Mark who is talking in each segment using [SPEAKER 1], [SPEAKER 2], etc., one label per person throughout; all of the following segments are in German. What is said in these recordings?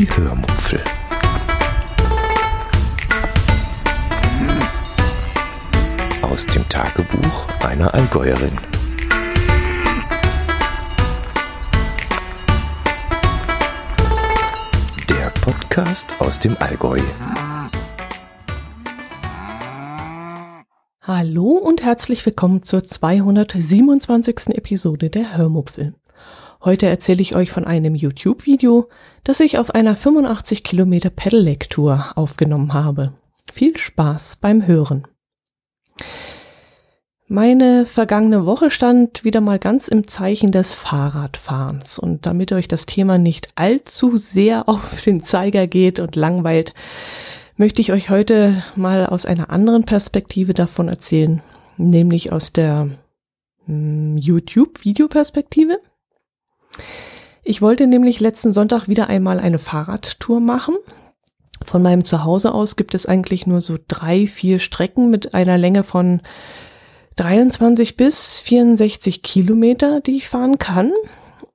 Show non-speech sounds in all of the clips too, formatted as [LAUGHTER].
[SPEAKER 1] Die Hörmupfel. Aus dem Tagebuch einer Allgäuerin. Der Podcast aus dem Allgäu.
[SPEAKER 2] Hallo und herzlich willkommen zur 227. Episode der Hörmupfel. Heute erzähle ich euch von einem YouTube-Video, das ich auf einer 85 Kilometer Pedelec-Tour aufgenommen habe. Viel Spaß beim Hören. Meine vergangene Woche stand wieder mal ganz im Zeichen des Fahrradfahrens und damit euch das Thema nicht allzu sehr [LAUGHS] auf den Zeiger geht und langweilt, möchte ich euch heute mal aus einer anderen Perspektive davon erzählen, nämlich aus der hm, YouTube-Videoperspektive. Ich wollte nämlich letzten Sonntag wieder einmal eine Fahrradtour machen. Von meinem Zuhause aus gibt es eigentlich nur so drei, vier Strecken mit einer Länge von 23 bis 64 Kilometer, die ich fahren kann.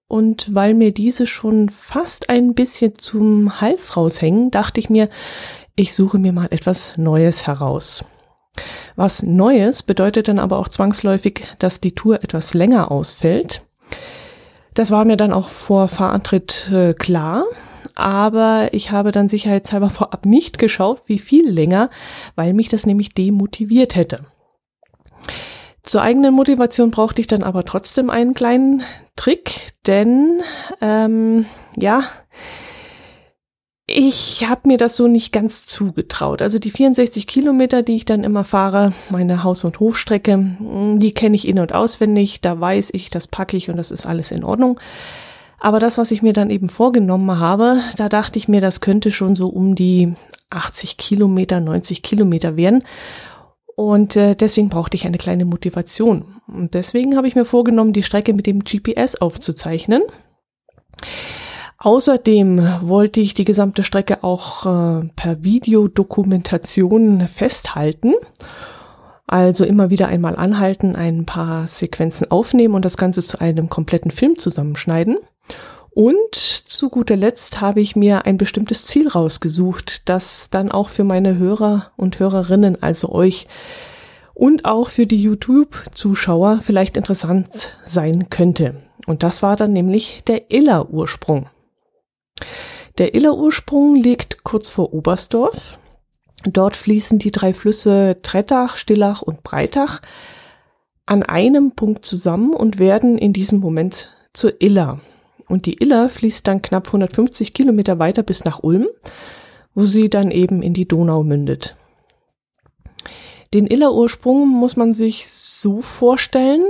[SPEAKER 2] Und weil mir diese schon fast ein bisschen zum Hals raushängen, dachte ich mir, ich suche mir mal etwas Neues heraus. Was Neues bedeutet dann aber auch zwangsläufig, dass die Tour etwas länger ausfällt. Das war mir dann auch vor Fahrantritt äh, klar, aber ich habe dann sicherheitshalber vorab nicht geschaut, wie viel länger, weil mich das nämlich demotiviert hätte. Zur eigenen Motivation brauchte ich dann aber trotzdem einen kleinen Trick, denn ähm, ja, ich habe mir das so nicht ganz zugetraut. Also die 64 Kilometer, die ich dann immer fahre, meine Haus- und Hofstrecke, mm, die kenne ich in- und auswendig. Da weiß ich, das packe ich und das ist alles in Ordnung. Aber das, was ich mir dann eben vorgenommen habe, da dachte ich mir, das könnte schon so um die 80 Kilometer, 90 Kilometer werden. Und äh, deswegen brauchte ich eine kleine Motivation. Und deswegen habe ich mir vorgenommen, die Strecke mit dem GPS aufzuzeichnen. Außerdem wollte ich die gesamte Strecke auch äh, per Videodokumentation festhalten. Also immer wieder einmal anhalten, ein paar Sequenzen aufnehmen und das Ganze zu einem kompletten Film zusammenschneiden. Und zu guter Letzt habe ich mir ein bestimmtes Ziel rausgesucht, das dann auch für meine Hörer und Hörerinnen, also euch und auch für die YouTube-Zuschauer vielleicht interessant sein könnte. Und das war dann nämlich der Iller-Ursprung. Der Iller-Ursprung liegt kurz vor Oberstdorf. Dort fließen die drei Flüsse Trettach, Stillach und Breitach an einem Punkt zusammen und werden in diesem Moment zur Iller. Und die Iller fließt dann knapp 150 Kilometer weiter bis nach Ulm, wo sie dann eben in die Donau mündet. Den Iller-Ursprung muss man sich so vorstellen,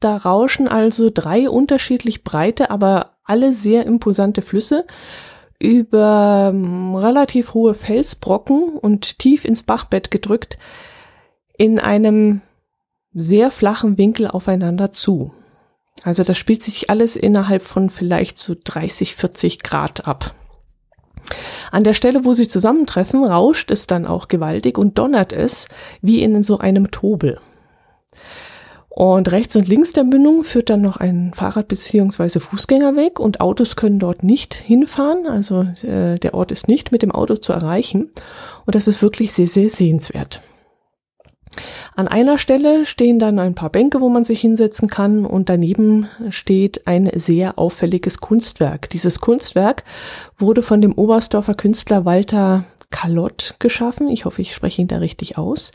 [SPEAKER 2] da rauschen also drei unterschiedlich breite, aber alle sehr imposante Flüsse über ähm, relativ hohe Felsbrocken und tief ins Bachbett gedrückt in einem sehr flachen Winkel aufeinander zu. Also das spielt sich alles innerhalb von vielleicht so 30, 40 Grad ab. An der Stelle, wo sie zusammentreffen, rauscht es dann auch gewaltig und donnert es wie in so einem Tobel. Und rechts und links der Mündung führt dann noch ein Fahrrad- bzw. Fußgängerweg und Autos können dort nicht hinfahren. Also äh, der Ort ist nicht mit dem Auto zu erreichen. Und das ist wirklich sehr, sehr sehenswert. An einer Stelle stehen dann ein paar Bänke, wo man sich hinsetzen kann und daneben steht ein sehr auffälliges Kunstwerk. Dieses Kunstwerk wurde von dem Oberstdorfer Künstler Walter Kalott geschaffen. Ich hoffe, ich spreche ihn da richtig aus.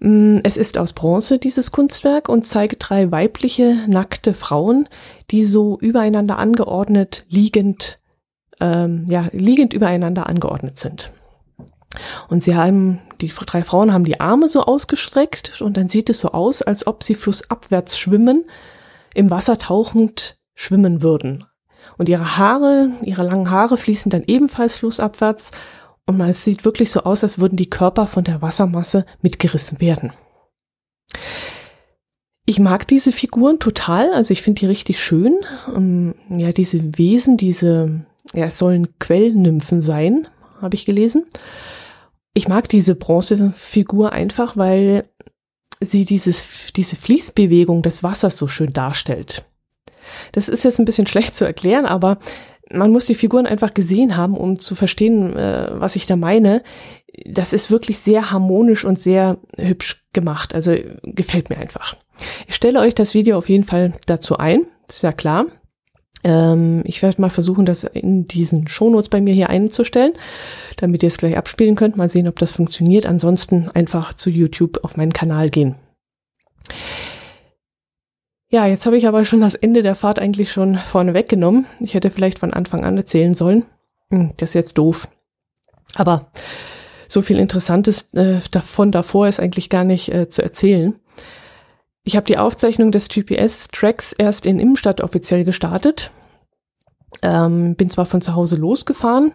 [SPEAKER 2] Mm, es ist aus Bronze, dieses Kunstwerk, und zeigt drei weibliche, nackte Frauen, die so übereinander angeordnet, liegend, ähm, ja, liegend übereinander angeordnet sind. Und sie haben, die drei Frauen haben die Arme so ausgestreckt und dann sieht es so aus, als ob sie flussabwärts schwimmen, im Wasser tauchend schwimmen würden. Und ihre Haare, ihre langen Haare fließen dann ebenfalls flussabwärts und es sieht wirklich so aus, als würden die Körper von der Wassermasse mitgerissen werden. Ich mag diese Figuren total, also ich finde die richtig schön. Ähm, ja, diese Wesen, diese, ja, es sollen Quellnymphen sein, habe ich gelesen. Ich mag diese Bronzefigur einfach, weil sie dieses, diese Fließbewegung des Wassers so schön darstellt. Das ist jetzt ein bisschen [LAUGHS] schlecht zu erklären, aber man muss die Figuren einfach gesehen haben, um zu verstehen, äh, was ich da meine. Das ist wirklich sehr harmonisch und sehr hübsch gemacht. Also gefällt mir einfach. Ich stelle euch das Video auf jeden Fall dazu ein. Ist ja klar. Ähm, ich werde mal versuchen, das in diesen Shownotes bei mir hier einzustellen, damit ihr es gleich abspielen könnt. Mal sehen, ob das funktioniert. Ansonsten einfach zu YouTube auf meinen Kanal gehen. Ja, jetzt habe ich aber schon das Ende der Fahrt eigentlich schon vorne weggenommen. Ich hätte vielleicht von Anfang an erzählen sollen. Hm, das ist jetzt doof. Aber so viel Interessantes äh, davon davor ist eigentlich gar nicht äh, zu erzählen. Ich habe die Aufzeichnung des GPS-Tracks erst in Immenstadt offiziell gestartet. Ähm, bin zwar von zu Hause losgefahren,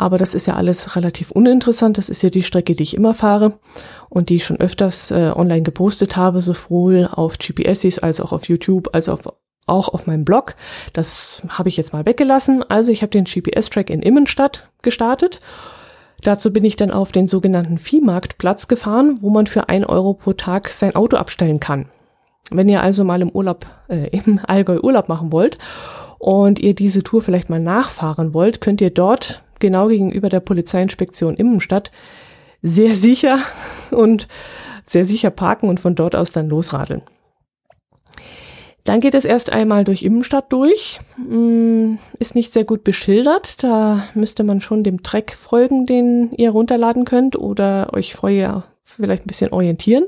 [SPEAKER 2] aber das ist ja alles relativ uninteressant. Das ist ja die Strecke, die ich immer fahre und die ich schon öfters äh, online gepostet habe, sowohl auf GPSs als auch auf YouTube, als auch auf, auch auf meinem Blog. Das habe ich jetzt mal weggelassen. Also ich habe den GPS-Track in Immenstadt gestartet. Dazu bin ich dann auf den sogenannten Viehmarktplatz gefahren, wo man für ein Euro pro Tag sein Auto abstellen kann. Wenn ihr also mal im Urlaub, äh, im Allgäu Urlaub machen wollt und ihr diese Tour vielleicht mal nachfahren wollt, könnt ihr dort genau gegenüber der Polizeiinspektion Immenstadt sehr sicher und sehr sicher parken und von dort aus dann losradeln. Dann geht es erst einmal durch Immenstadt durch. Hm, ist nicht sehr gut beschildert. Da müsste man schon dem Track folgen, den ihr runterladen könnt oder euch vorher vielleicht ein bisschen orientieren.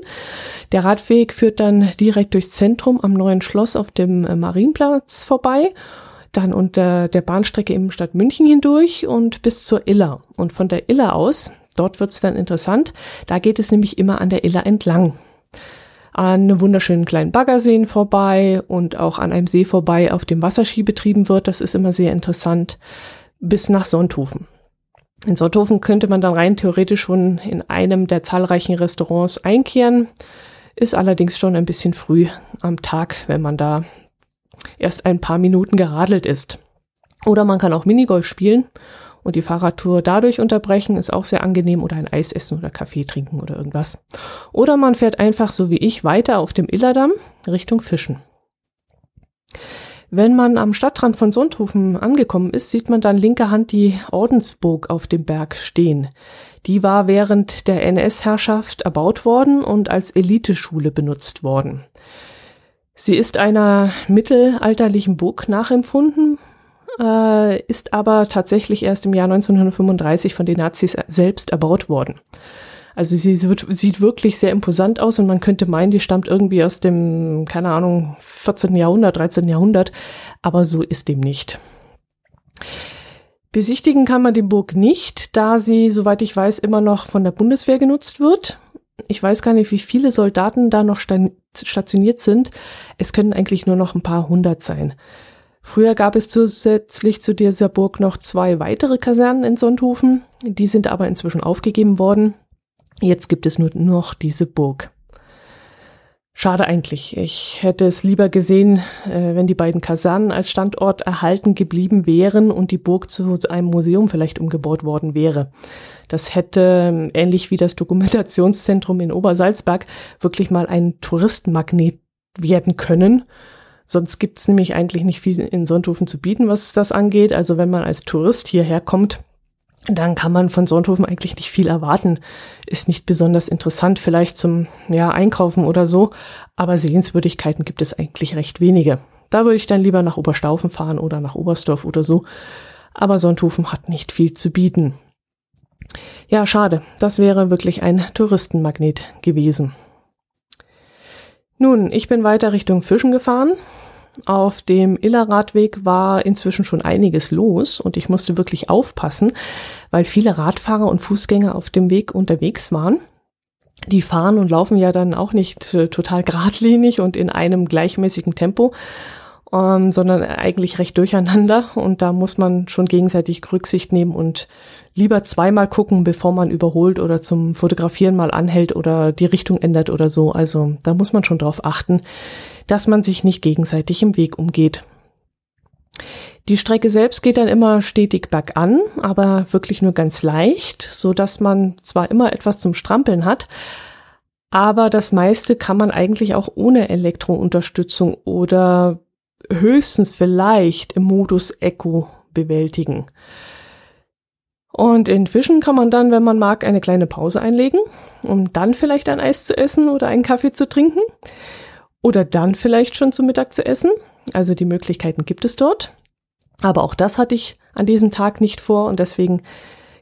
[SPEAKER 2] Der Radweg führt dann direkt durchs Zentrum am neuen Schloss auf dem äh, Marienplatz vorbei, dann unter der Bahnstrecke im Stadt München hindurch und bis zur Iller. Und von der Iller aus, dort wird's dann interessant, da geht es nämlich immer an der Iller entlang. An wunderschönen kleinen Baggerseen vorbei und auch an einem See vorbei, auf dem Wasserski betrieben wird. Das ist immer sehr interessant. Bis nach Sonthofen. In Sotthofen könnte man dann rein theoretisch schon in einem der zahlreichen Restaurants einkehren, ist allerdings schon ein bisschen früh am Tag, wenn man da erst ein paar Minuten geradelt ist. Oder man kann auch Minigolf spielen und die Fahrradtour dadurch unterbrechen, ist auch sehr angenehm oder ein Eis essen oder Kaffee trinken oder irgendwas. Oder man fährt einfach so wie ich weiter auf dem Illerdamm Richtung Fischen. Wenn man am Stadtrand von Sonthofen angekommen ist, sieht man dann linker Hand die Ordensburg auf dem Berg stehen. Die war während der NS-Herrschaft erbaut worden und als Eliteschule benutzt worden. Sie ist einer mittelalterlichen Burg nachempfunden, äh, ist aber tatsächlich erst im Jahr 1935 von den Nazis selbst erbaut worden. Also sie wird, sieht wirklich sehr imposant aus und man könnte meinen, die stammt irgendwie aus dem, keine Ahnung, 14. Jahrhundert, 13. Jahrhundert, aber so ist dem nicht. Besichtigen kann man die Burg nicht, da sie, soweit ich weiß, immer noch von der Bundeswehr genutzt wird. Ich weiß gar nicht, wie viele Soldaten da noch stationiert sind. Es können eigentlich nur noch ein paar hundert sein. Früher gab es zusätzlich zu dieser Burg noch zwei weitere Kasernen in Sonthofen. Die sind aber inzwischen aufgegeben worden. Jetzt gibt es nur noch diese Burg. Schade eigentlich. Ich hätte es lieber gesehen, äh, wenn die beiden Kasernen als Standort erhalten geblieben wären und die Burg zu einem Museum vielleicht umgebaut worden wäre. Das hätte, ähm, ähnlich wie das Dokumentationszentrum in Obersalzberg, wirklich mal ein Touristenmagnet werden können. Sonst gibt's nämlich eigentlich nicht viel in Sonthofen zu bieten, was das angeht. Also wenn man als Tourist hierher kommt, dann kann man von Sonthofen eigentlich nicht viel erwarten. Ist nicht besonders interessant, vielleicht zum ja, Einkaufen oder so, aber Sehenswürdigkeiten gibt es eigentlich recht wenige. Da würde ich dann lieber nach Oberstaufen fahren oder nach Oberstdorf oder so. Aber Sonthofen hat nicht viel zu bieten. Ja, schade. Das wäre wirklich ein Touristenmagnet gewesen. Nun, ich bin weiter Richtung Fischen gefahren auf dem Illerradweg war inzwischen schon einiges los und ich musste wirklich aufpassen, weil viele Radfahrer und Fußgänger auf dem Weg unterwegs waren. Die fahren und laufen ja dann auch nicht äh, total geradlinig und in einem gleichmäßigen Tempo, ähm, sondern eigentlich recht durcheinander. Und da muss man schon gegenseitig Rücksicht nehmen und lieber zweimal gucken, bevor man überholt oder zum Fotografieren mal anhält oder die Richtung ändert oder so. Also da muss man schon drauf achten, dass man sich nicht gegenseitig im Weg umgeht. Die Strecke selbst geht dann immer stetig bergan, aber wirklich nur ganz leicht, so dass man zwar immer etwas zum Strampeln hat, aber das meiste kann man eigentlich auch ohne Elektrounterstützung oder höchstens vielleicht im Modus Echo bewältigen. Und in Fischen kann man dann, wenn man mag, eine kleine Pause einlegen, um dann vielleicht ein Eis zu essen oder einen Kaffee zu trinken. Oder dann vielleicht schon zu Mittag zu essen. Also die Möglichkeiten gibt es dort. Aber auch das hatte ich an diesem Tag nicht vor und deswegen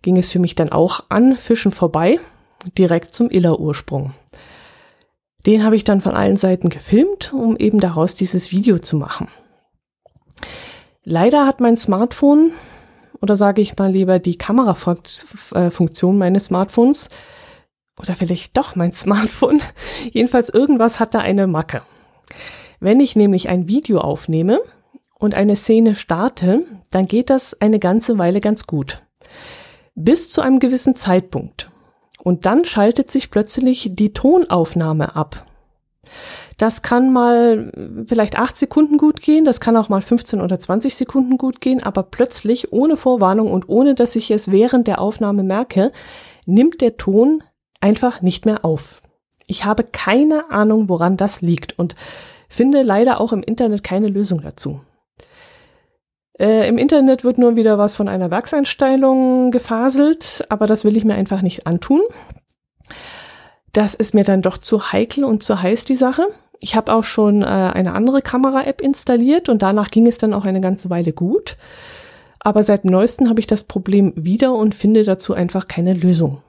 [SPEAKER 2] ging es für mich dann auch an Fischen vorbei, direkt zum Iller-Ursprung. Den habe ich dann von allen Seiten gefilmt, um eben daraus dieses Video zu machen. Leider hat mein Smartphone, oder sage ich mal lieber die Kamerafunktion meines Smartphones, oder vielleicht doch mein [LAUGHS] Smartphone, jedenfalls irgendwas hat da eine Macke. Wenn ich nämlich ein Video aufnehme und eine Szene starte, dann geht das eine ganze Weile ganz gut. Bis zu einem gewissen Zeitpunkt. Und dann schaltet sich plötzlich die Tonaufnahme ab. Das kann mal vielleicht acht Sekunden gut gehen, das kann auch mal 15 oder 20 Sekunden gut gehen, aber plötzlich, ohne Vorwarnung und ohne dass ich es während der Aufnahme merke, nimmt der Ton einfach nicht mehr auf. Ich habe keine Ahnung, woran das liegt und finde leider auch im Internet keine Lösung dazu. Äh, Im Internet wird nur wieder was von einer Werkseinstellung gefaselt, aber das will ich mir einfach nicht antun. Das ist mir dann doch zu heikel und zu heiß, die Sache. Ich habe auch schon äh, eine andere Kamera-App installiert und danach ging es dann auch eine ganze Weile gut. Aber seit neuestem habe ich das Problem wieder und finde dazu einfach keine Lösung.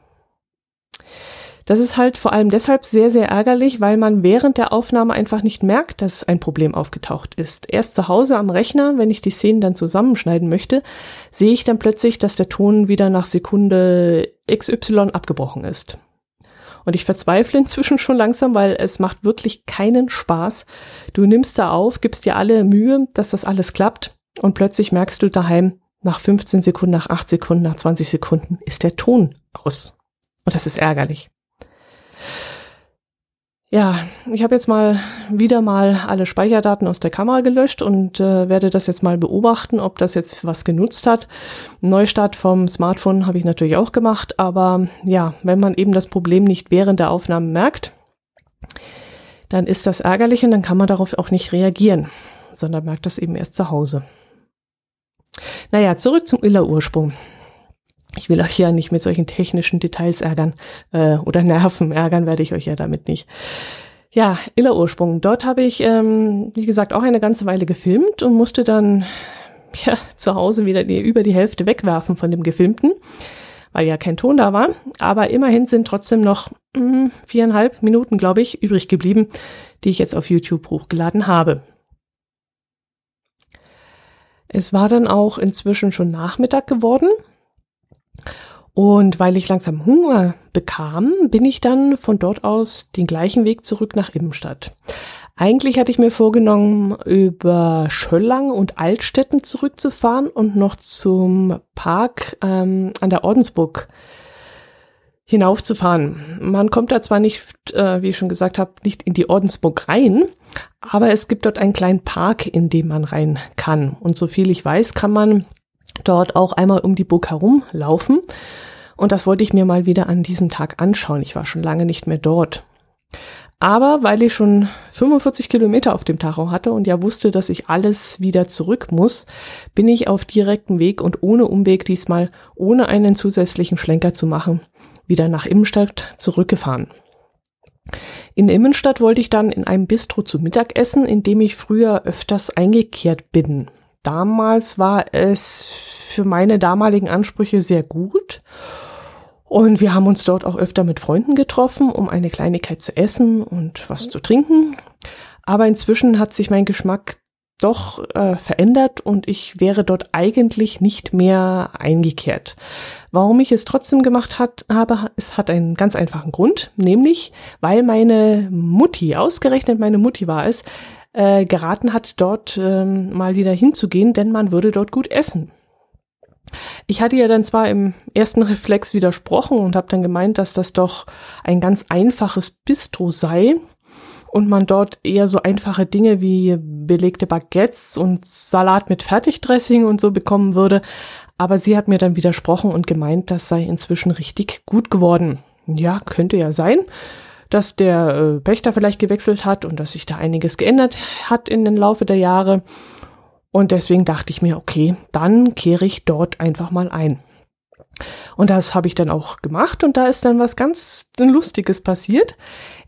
[SPEAKER 2] Das ist halt vor allem deshalb sehr, sehr ärgerlich, weil man während der Aufnahme einfach nicht merkt, dass ein Problem aufgetaucht ist. Erst zu Hause am Rechner, wenn ich die Szenen dann zusammenschneiden möchte, sehe ich dann plötzlich, dass der Ton wieder nach Sekunde XY abgebrochen ist. Und ich verzweifle inzwischen schon langsam, weil es macht wirklich keinen Spaß. Du nimmst da auf, gibst dir alle Mühe, dass das alles klappt und plötzlich merkst du daheim, nach 15 Sekunden, nach 8 Sekunden, nach 20 Sekunden ist der Ton aus. Und das ist ärgerlich. Ja, ich habe jetzt mal wieder mal alle Speicherdaten aus der Kamera gelöscht und äh, werde das jetzt mal beobachten, ob das jetzt was genutzt hat. Neustart vom Smartphone habe ich natürlich auch gemacht, aber ja, wenn man eben das Problem nicht während der Aufnahme merkt, dann ist das ärgerlich und dann kann man darauf auch nicht reagieren, sondern merkt das eben erst zu Hause. Naja, zurück zum Iller-Ursprung. Ich will euch ja nicht mit solchen technischen Details ärgern äh, oder nerven. Ärgern werde ich euch ja damit nicht. Ja, Iller Ursprung. Dort habe ich, ähm, wie gesagt, auch eine ganze Weile gefilmt und musste dann [LAUGHS] ja, zu Hause wieder die, über die Hälfte wegwerfen von dem Gefilmten, weil ja kein Ton da war. Aber immerhin sind trotzdem noch mh, hm, viereinhalb Minuten, glaube ich, übrig geblieben, die ich jetzt auf YouTube hochgeladen habe. Es war dann auch inzwischen schon Nachmittag geworden und weil ich langsam Hunger bekam, bin ich dann von dort aus den gleichen Weg zurück nach Immenstadt. Eigentlich hatte ich mir vorgenommen, über Schöllang und Altstetten zurückzufahren und noch zum Park ähm, an der Ordensburg hinaufzufahren. Man kommt da zwar nicht, äh, wie ich schon gesagt habe, nicht in die Ordensburg rein, aber es gibt dort einen kleinen Park, in dem man rein kann. Und so viel ich weiß, kann man dort auch einmal um die Burg herum laufen. Und das wollte ich mir mal wieder an diesem Tag anschauen. Ich war schon lange nicht mehr dort. Aber weil ich schon 45 Kilometer auf dem Tacho hatte und ja wusste, dass ich alles wieder zurück muss, bin ich auf direktem Weg und ohne Umweg diesmal, ohne einen zusätzlichen Schlenker zu machen, wieder nach Immenstadt zurückgefahren. In Immenstadt wollte ich dann in einem Bistro zu Mittag essen, in dem ich früher öfters eingekehrt bin. Damals war es für meine damaligen Ansprüche sehr gut. Und wir haben uns dort auch öfter mit Freunden getroffen, um eine Kleinigkeit zu essen und was zu trinken. Aber inzwischen hat sich mein Geschmack doch äh, verändert und ich wäre dort eigentlich nicht mehr eingekehrt. Warum ich es trotzdem gemacht hat, habe, es hat einen ganz einfachen Grund, nämlich weil meine Mutti, ausgerechnet meine Mutti war es, äh, geraten hat, dort ähm, mal wieder hinzugehen, denn man würde dort gut essen. Ich hatte ja dann zwar im ersten [LAUGHS] Reflex widersprochen und habe dann gemeint, dass das doch ein ganz einfaches Bistro sei und man dort eher so einfache Dinge wie belegte Baguettes und Salat mit Fertigdressing und so bekommen würde. Aber sie hat mir dann widersprochen und gemeint, das sei inzwischen richtig gut geworden. Ja, könnte ja sein dass der äh, Pächter vielleicht gewechselt hat und dass sich da einiges geändert hat in den Laufe der Jahre. Und deswegen dachte ich mir, okay, dann kehre ich dort einfach mal ein. Und das habe ich dann auch gemacht und da ist dann was ganz Lustiges passiert.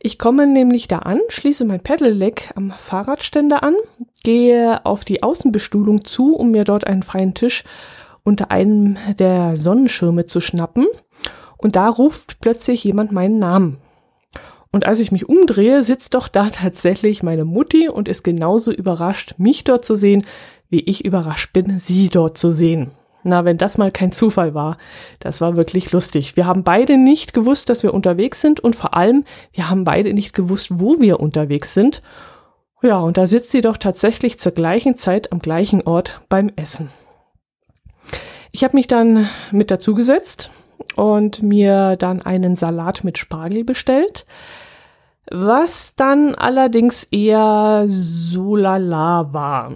[SPEAKER 2] Ich komme nämlich da an, schließe mein Pedelec am Fahrradständer an, gehe auf die Außenbestuhlung zu, um mir dort einen freien Tisch unter einem der Sonnenschirme zu schnappen. Und da ruft plötzlich jemand meinen Namen. Und als ich mich umdrehe, sitzt doch da tatsächlich meine Mutti und ist genauso überrascht, mich dort zu sehen, wie ich überrascht bin, sie dort zu sehen. Na, wenn das mal kein Zufall war, das war wirklich lustig. Wir haben beide nicht gewusst, dass wir unterwegs sind und vor allem, wir haben beide nicht gewusst, wo wir unterwegs sind. Ja, und da sitzt sie doch tatsächlich zur gleichen Zeit am gleichen Ort beim Essen. Ich habe mich dann mit dazugesetzt und mir dann einen Salat mit Spargel bestellt, was dann allerdings eher so lala war.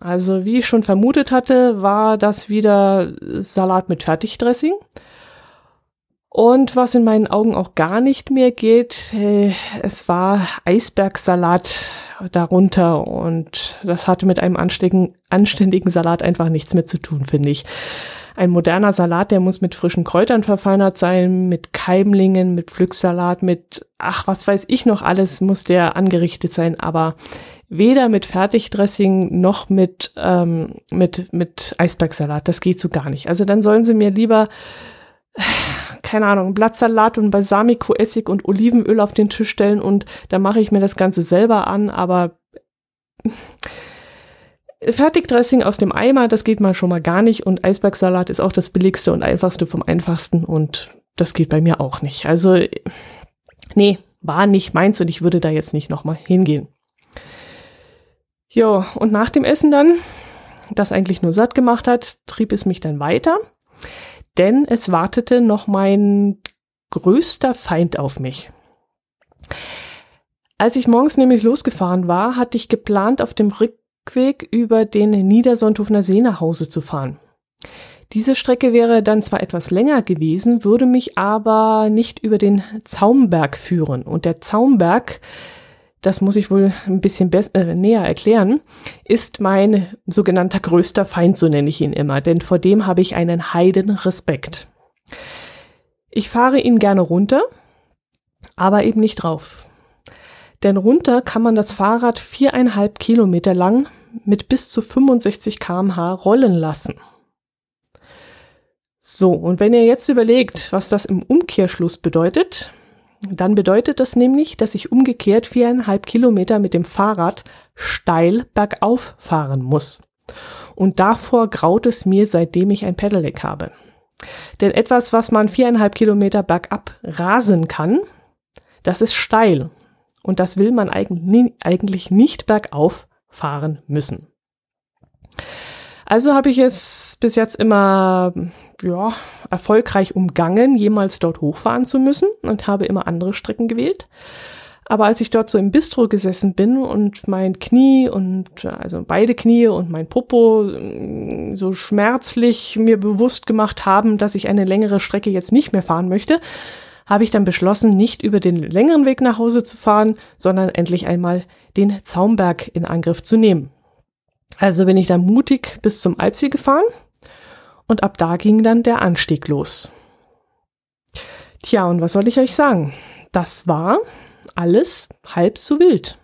[SPEAKER 2] Also wie ich schon vermutet hatte, war das wieder Salat mit Fertigdressing. Und was in meinen Augen auch gar nicht mehr geht, äh, es war Eisbergsalat darunter und das hatte mit einem anständigen, anständigen Salat einfach nichts mehr zu tun, finde ich. Ein moderner Salat, der muss mit frischen Kräutern verfeinert sein, mit Keimlingen, mit Pflücksalat, mit, ach, was weiß ich noch alles muss der angerichtet sein, aber weder mit Fertigdressing noch mit, ähm, mit, mit Eisbergsalat. Das geht so gar nicht. Also dann sollen sie mir lieber, keine Ahnung, Blattsalat und Balsamico-Essig und Olivenöl auf den Tisch stellen und dann mache ich mir das Ganze selber an, aber Fertigdressing aus dem Eimer, das geht mal schon mal gar nicht und Eisbergsalat ist auch das billigste und einfachste vom einfachsten und das geht bei mir auch nicht. Also, nee, war nicht meins und ich würde da jetzt nicht nochmal hingehen. Ja, und nach dem Essen dann, das eigentlich nur satt gemacht hat, trieb es mich dann weiter, denn es wartete noch mein größter Feind auf mich. Als ich morgens nämlich losgefahren war, hatte ich geplant, auf dem Rückweg über den Niedersonthofener See nach Hause zu fahren. Diese Strecke wäre dann zwar etwas länger gewesen, würde mich aber nicht über den Zaumberg führen. Und der Zaumberg das muss ich wohl ein bisschen äh, näher erklären, ist mein sogenannter größter Feind, so nenne ich ihn immer, denn vor dem habe ich einen heiden Respekt. Ich fahre ihn gerne runter, aber eben nicht drauf. Denn runter kann man das Fahrrad viereinhalb Kilometer lang mit bis zu 65 kmh rollen lassen. So, und wenn ihr jetzt überlegt, was das im Umkehrschluss bedeutet, dann bedeutet das nämlich, dass ich umgekehrt viereinhalb Kilometer mit dem Fahrrad steil bergauf fahren muss. Und davor graut es mir, seitdem ich ein Pedelec habe. Denn etwas, was man viereinhalb Kilometer bergab rasen kann, das ist steil. Und das will man eigentlich nicht bergauf fahren müssen. Also habe ich es bis jetzt immer ja, erfolgreich umgangen, jemals dort hochfahren zu müssen und habe immer andere Strecken gewählt. Aber als ich dort so im Bistro gesessen bin und mein Knie und also beide Knie und mein Popo mm, so schmerzlich mir bewusst gemacht haben, dass ich eine längere Strecke jetzt nicht mehr fahren möchte, habe ich dann beschlossen, nicht über den längeren Weg nach Hause zu fahren, sondern endlich einmal den Zaumberg in Angriff zu nehmen. Also bin ich dann mutig bis zum Alpsee gefahren und ab da ging dann der Anstieg los. Tja, und was soll ich euch sagen? Das war alles halb so wild.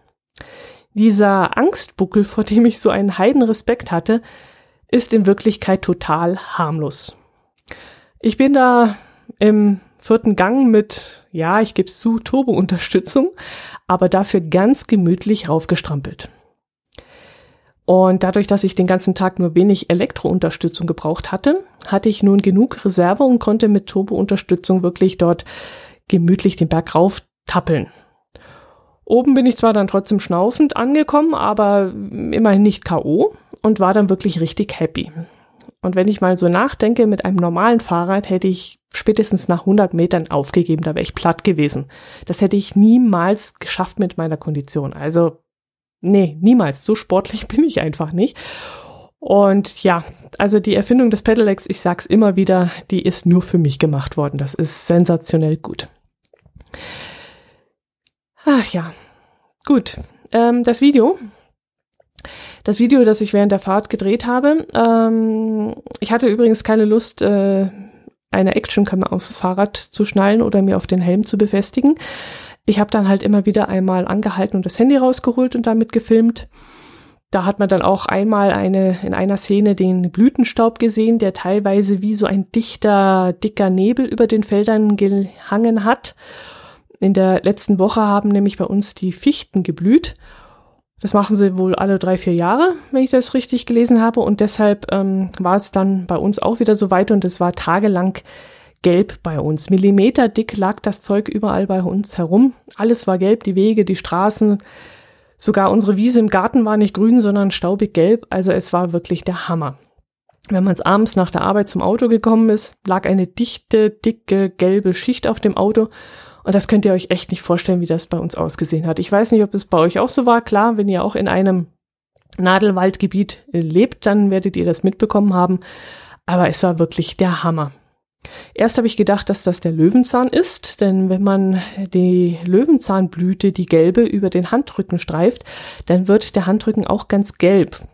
[SPEAKER 2] Dieser Angstbuckel, vor dem ich so einen Heidenrespekt hatte, ist in Wirklichkeit total harmlos. Ich bin da im vierten Gang mit, ja, ich gebe zu, Turbo-Unterstützung, aber dafür ganz gemütlich raufgestrampelt. Und dadurch, dass ich den ganzen Tag nur wenig Elektrounterstützung gebraucht hatte, hatte ich nun genug Reserve und konnte mit Turbounterstützung wirklich dort gemütlich den Berg rauf tappeln. Oben bin ich zwar dann trotzdem schnaufend angekommen, aber immerhin nicht K.O. und war dann wirklich richtig happy. Und wenn ich mal so nachdenke, mit einem normalen Fahrrad hätte ich spätestens nach 100 Metern aufgegeben, da wäre ich platt gewesen. Das hätte ich niemals geschafft mit meiner Kondition. Also nee, niemals. So sportlich [LAUGHS] bin ich einfach nicht. Und ja, also die Erfindung des Pedelecs, ich sag's immer wieder, die ist nur für mich gemacht worden. Das ist sensationell gut. Ach ja, gut. Ähm, das Video, Das Video, das ich während der Fahrt gedreht habe, ähm, ich hatte übrigens keine Lust, äh, eine Actionkamera aufs Fahrrad zu schnallen oder mir auf den Helm zu befestigen. Ich habe dann halt immer wieder einmal angehalten und das Handy rausgeholt und damit gefilmt. Da hat man dann auch einmal eine, in einer Szene den Blütenstaub gesehen, der teilweise wie so ein dichter, dicker Nebel über den Feldern gehangen hat. In der letzten Woche haben nämlich bei uns die Fichten geblüht. Das machen sie wohl alle drei, vier Jahre, wenn ich das richtig gelesen habe. Und deshalb ähm, war es dann bei uns auch wieder so weit und es war tagelang gelb bei uns. Millimeter dick lag das Zeug überall bei uns herum. Alles war gelb, die Wege, die Straßen, Sogar unsere Wiese im Garten war nicht grün, sondern staubig gelb. Also es war wirklich der Hammer. Wenn man abends nach der Arbeit zum Auto gekommen ist, lag eine dichte, dicke, gelbe Schicht auf dem Auto. Und das könnt ihr euch echt nicht vorstellen, wie das bei uns ausgesehen hat. Ich weiß nicht, ob es bei euch auch so war. Klar, wenn ihr auch in einem Nadelwaldgebiet lebt, dann werdet ihr das mitbekommen haben. Aber es war wirklich der Hammer. Erst habe ich gedacht, dass das der Löwenzahn ist, denn wenn man die Löwenzahnblüte, die gelbe, über den Handrücken streift, dann wird der Handrücken auch ganz gelb.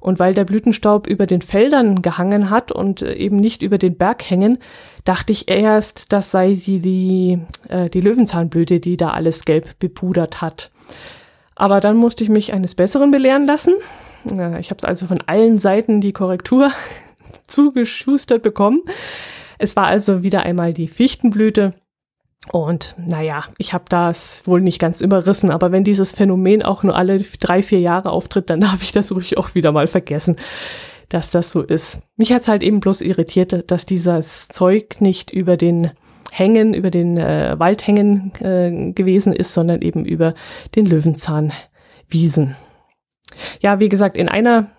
[SPEAKER 2] Und weil der Blütenstaub über den Feldern gehangen hat und eben nicht über den Berg hängen, dachte ich erst, das sei die, die, äh, die Löwenzahnblüte, die da alles gelb bepudert hat. Aber dann musste ich mich eines Besseren belehren lassen. Ich habe also von allen Seiten die Korrektur [LAUGHS] zugeschustert bekommen. Es war also wieder einmal die Fichtenblüte. Und naja, ich habe das wohl nicht ganz überrissen, aber wenn dieses Phänomen auch nur alle drei, vier Jahre auftritt, dann [LAUGHS] darf ich das ruhig auch wieder mal vergessen, dass das so ist. Mich hat's halt eben bloß irritiert, dass dieses Zeug nicht über den Hängen, über den äh, Waldhängen äh, gewesen ist, sondern eben über den Löwenzahnwiesen. Ja, wie gesagt, in einer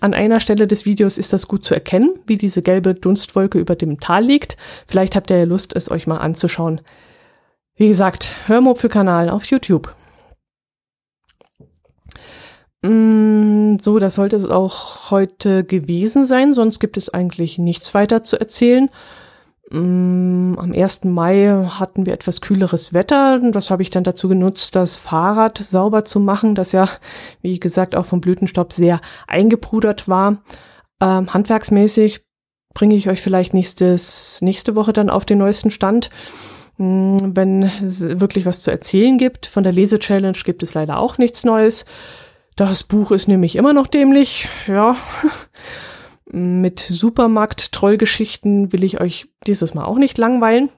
[SPEAKER 2] an einer Stelle des Videos ist das gut zu erkennen, wie diese gelbe Dunstwolke über dem Tal liegt. Vielleicht habt ihr Lust, es euch mal anzuschauen. Wie gesagt, Hörmupfelkanal auf YouTube. Mm, so, das sollte es auch heute gewesen sein, sonst gibt es eigentlich nichts weiter zu erzählen. Mm, am 1. Mai hatten wir etwas kühleres Wetter. Das habe ich dann dazu genutzt, das Fahrrad sauber zu machen, das ja, wie gesagt, auch vom Blütenstopp sehr eingepudert war. Ähm, handwerksmäßig bringe ich euch vielleicht nächstes, nächste Woche dann auf den neuesten Stand, mm, wenn es wirklich was zu erzählen gibt. Von der Lese-Challenge gibt es leider auch nichts Neues. Das Buch ist nämlich immer noch dämlich, ja. [LAUGHS] Mit Supermarkt-Trollgeschichten will ich euch dieses Mal auch nicht langweilen.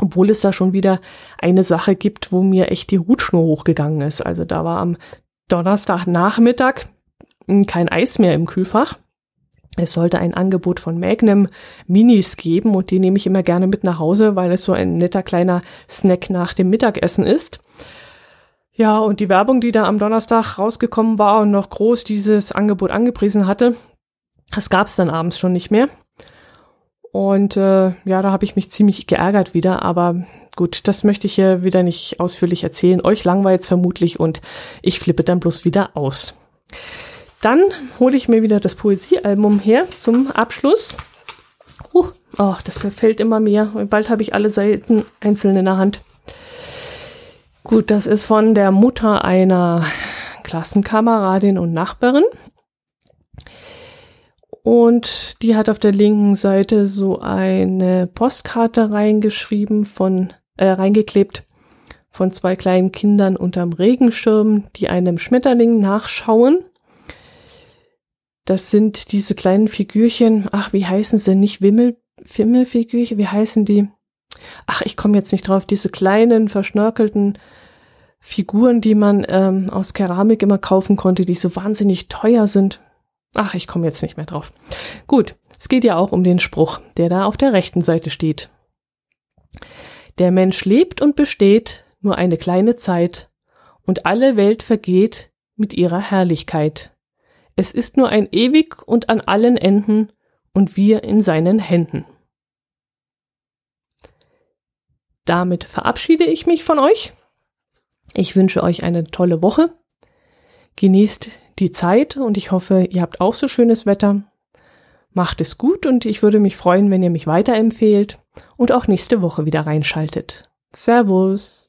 [SPEAKER 2] Obwohl es da schon wieder eine Sache gibt, wo mir echt die Hutschnur hochgegangen ist. Also da war am Donnerstagnachmittag kein Eis mehr im Kühlfach. Es sollte ein Angebot von Magnum Minis geben und die nehme ich immer gerne mit nach Hause, weil es so ein netter kleiner Snack nach dem Mittagessen ist. Ja, und die Werbung, die da am Donnerstag rausgekommen war und noch groß dieses Angebot angepriesen hatte, das gab's dann abends schon nicht mehr. Und äh, ja, da habe ich mich ziemlich geärgert wieder, aber gut, das möchte ich hier wieder nicht ausführlich erzählen. Euch langweilt vermutlich und ich flippe dann bloß wieder aus. Dann hole ich mir wieder das Poesiealbum her zum Abschluss. Uh, oh, das verfällt immer mehr. Bald habe ich alle Seiten einzeln in der Hand. Gut, das ist von der Mutter einer Klassenkameradin und Nachbarin. Und die hat auf der linken Seite so eine Postkarte reingeschrieben von, äh, reingeklebt von zwei kleinen Kindern unterm Regenschirm, die einem Schmetterling nachschauen. Das sind diese kleinen Figürchen. Ach, wie heißen sie? Nicht Wimmel, Wimmelfigürchen? Wie heißen die? Ach, ich komme jetzt nicht drauf. Diese kleinen, verschnörkelten Figuren, die man ähm, aus Keramik immer kaufen konnte, die so wahnsinnig teuer sind. Ach, ich komme jetzt nicht mehr drauf. Gut, es geht ja auch um den Spruch, der da auf der rechten Seite steht. Der Mensch lebt und besteht nur eine kleine Zeit, und alle Welt vergeht mit ihrer Herrlichkeit. Es ist nur ein ewig und an allen Enden, und wir in seinen Händen. Damit verabschiede ich mich von euch. Ich wünsche euch eine tolle Woche. Genießt die Zeit und ich hoffe, ihr habt auch so schönes Wetter. Macht es gut und ich würde mich freuen, wenn ihr mich weiterempfehlt und auch nächste Woche wieder reinschaltet. Servus!